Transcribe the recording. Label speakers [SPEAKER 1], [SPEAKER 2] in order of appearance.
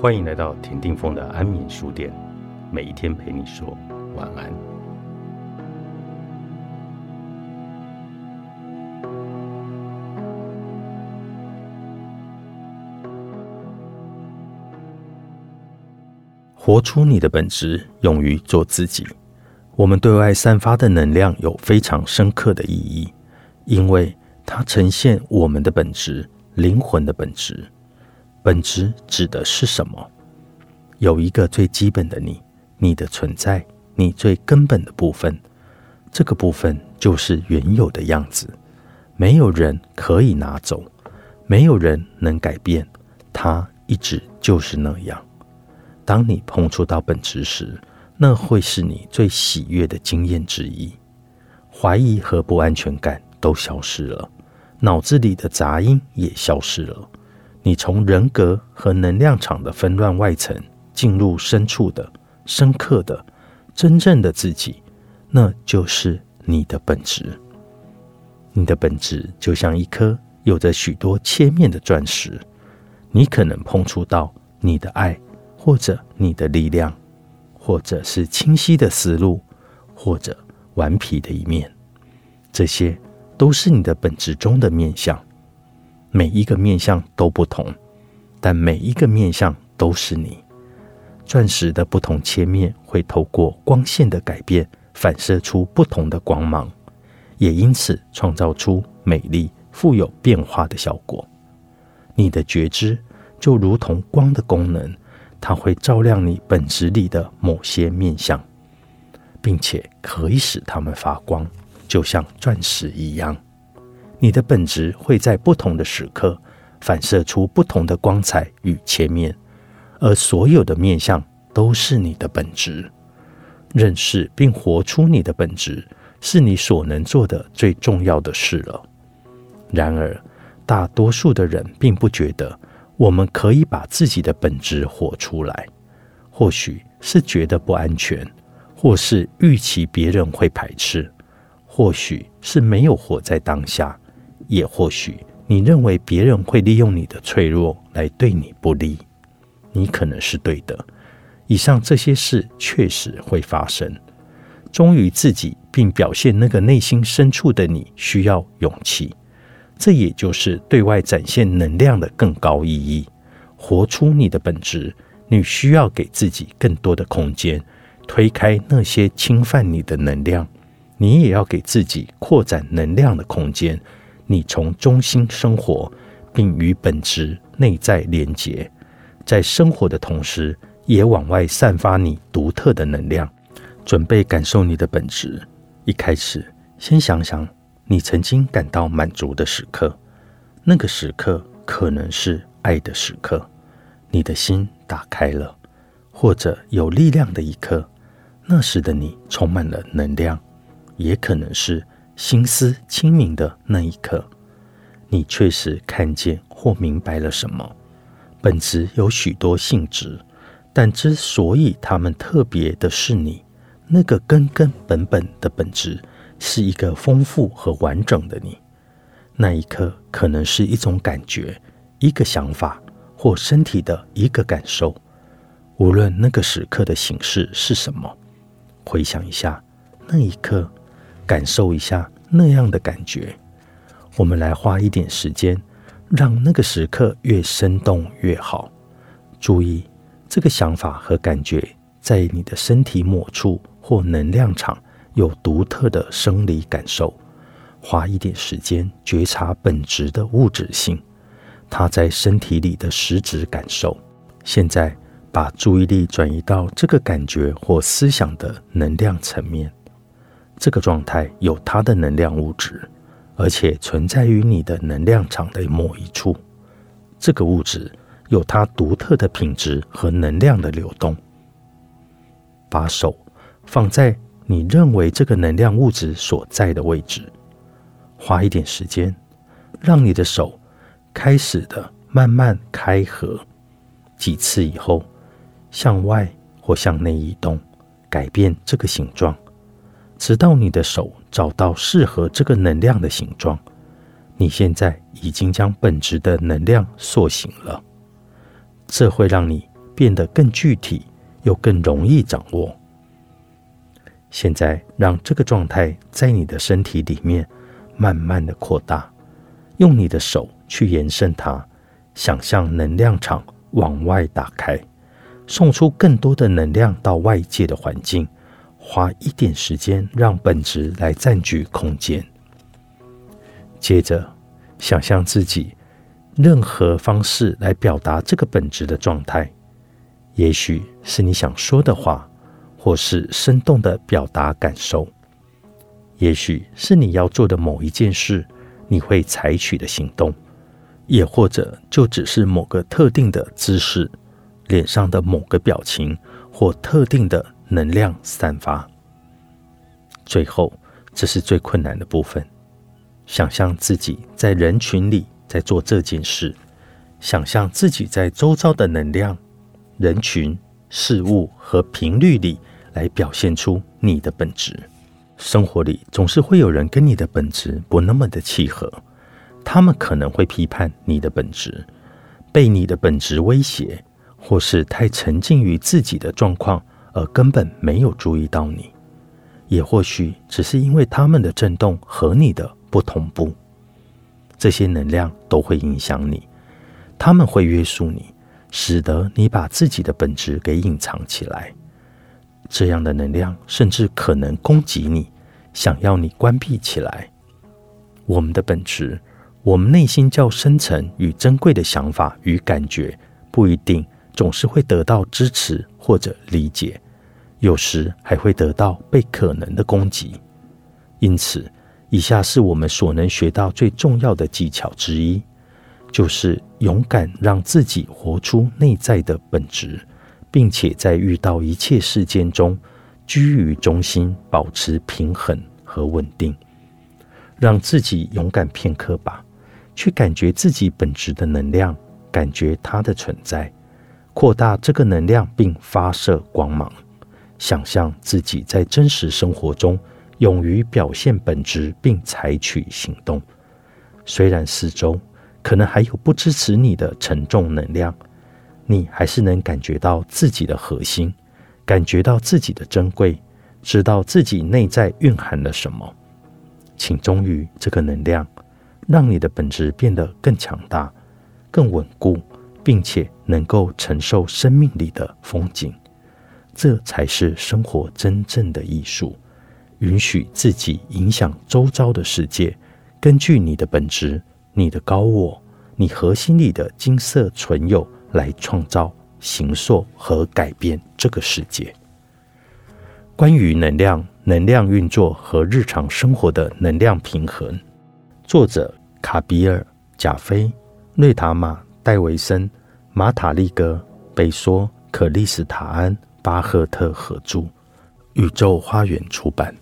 [SPEAKER 1] 欢迎来到田定峰的安眠书店，每一天陪你说晚安。活出你的本质，勇于做自己。我们对外散发的能量有非常深刻的意义，因为它呈现我们的本质，灵魂的本质。本质指的是什么？有一个最基本的你，你的存在，你最根本的部分，这个部分就是原有的样子，没有人可以拿走，没有人能改变，它一直就是那样。当你碰触到本质时，那会是你最喜悦的经验之一，怀疑和不安全感都消失了，脑子里的杂音也消失了。你从人格和能量场的纷乱外层进入深处的、深刻的、真正的自己，那就是你的本质。你的本质就像一颗有着许多切面的钻石，你可能碰触到你的爱，或者你的力量，或者是清晰的思路，或者顽皮的一面，这些都是你的本质中的面相。每一个面相都不同，但每一个面相都是你。钻石的不同切面会透过光线的改变，反射出不同的光芒，也因此创造出美丽、富有变化的效果。你的觉知就如同光的功能，它会照亮你本质里的某些面相，并且可以使它们发光，就像钻石一样。你的本质会在不同的时刻反射出不同的光彩与切面，而所有的面相都是你的本质。认识并活出你的本质，是你所能做的最重要的事了。然而，大多数的人并不觉得我们可以把自己的本质活出来，或许是觉得不安全，或是预期别人会排斥，或许是没有活在当下。也或许你认为别人会利用你的脆弱来对你不利，你可能是对的。以上这些事确实会发生。忠于自己并表现那个内心深处的你，需要勇气。这也就是对外展现能量的更高意义。活出你的本质，你需要给自己更多的空间，推开那些侵犯你的能量。你也要给自己扩展能量的空间。你从中心生活，并与本质内在连结，在生活的同时，也往外散发你独特的能量。准备感受你的本质。一开始，先想想你曾经感到满足的时刻，那个时刻可能是爱的时刻，你的心打开了，或者有力量的一刻，那时的你充满了能量，也可能是。心思清明的那一刻，你确实看见或明白了什么。本质有许多性质，但之所以它们特别的是你那个根根本本的本质，是一个丰富和完整的你。那一刻可能是一种感觉、一个想法或身体的一个感受。无论那个时刻的形式是什么，回想一下那一刻。感受一下那样的感觉。我们来花一点时间，让那个时刻越生动越好。注意，这个想法和感觉在你的身体某处或能量场有独特的生理感受。花一点时间觉察本质的物质性，它在身体里的实质感受。现在，把注意力转移到这个感觉或思想的能量层面。这个状态有它的能量物质，而且存在于你的能量场的某一处。这个物质有它独特的品质和能量的流动。把手放在你认为这个能量物质所在的位置，花一点时间，让你的手开始的慢慢开合。几次以后，向外或向内移动，改变这个形状。直到你的手找到适合这个能量的形状，你现在已经将本质的能量塑形了。这会让你变得更具体，又更容易掌握。现在，让这个状态在你的身体里面慢慢的扩大，用你的手去延伸它，想象能量场往外打开，送出更多的能量到外界的环境。花一点时间，让本质来占据空间。接着，想象自己任何方式来表达这个本质的状态，也许是你想说的话。或是生动的表达感受，也许是你要做的某一件事，你会采取的行动，也或者就只是某个特定的姿势、脸上的某个表情或特定的能量散发。最后，这是最困难的部分：想象自己在人群里在做这件事，想象自己在周遭的能量、人群、事物和频率里。来表现出你的本质。生活里总是会有人跟你的本质不那么的契合，他们可能会批判你的本质，被你的本质威胁，或是太沉浸于自己的状况而根本没有注意到你。也或许只是因为他们的震动和你的不同步，这些能量都会影响你，他们会约束你，使得你把自己的本质给隐藏起来。这样的能量甚至可能攻击你，想要你关闭起来。我们的本质，我们内心较深层与珍贵的想法与感觉，不一定总是会得到支持或者理解，有时还会得到被可能的攻击。因此，以下是我们所能学到最重要的技巧之一，就是勇敢让自己活出内在的本质。并且在遇到一切事件中，居于中心，保持平衡和稳定，让自己勇敢片刻吧，去感觉自己本质的能量，感觉它的存在，扩大这个能量，并发射光芒。想象自己在真实生活中勇于表现本质，并采取行动。虽然四周可能还有不支持你的沉重能量。你还是能感觉到自己的核心，感觉到自己的珍贵，知道自己内在蕴含了什么。请忠于这个能量，让你的本质变得更强大、更稳固，并且能够承受生命里的风景。这才是生活真正的艺术。允许自己影响周遭的世界，根据你的本质、你的高我、你核心里的金色存有。来创造、形塑和改变这个世界。关于能量、能量运作和日常生活的能量平衡，作者卡比尔、贾菲、瑞塔玛、戴维森、马塔利格、贝索、可利斯塔安、巴赫特合著，宇宙花园出版。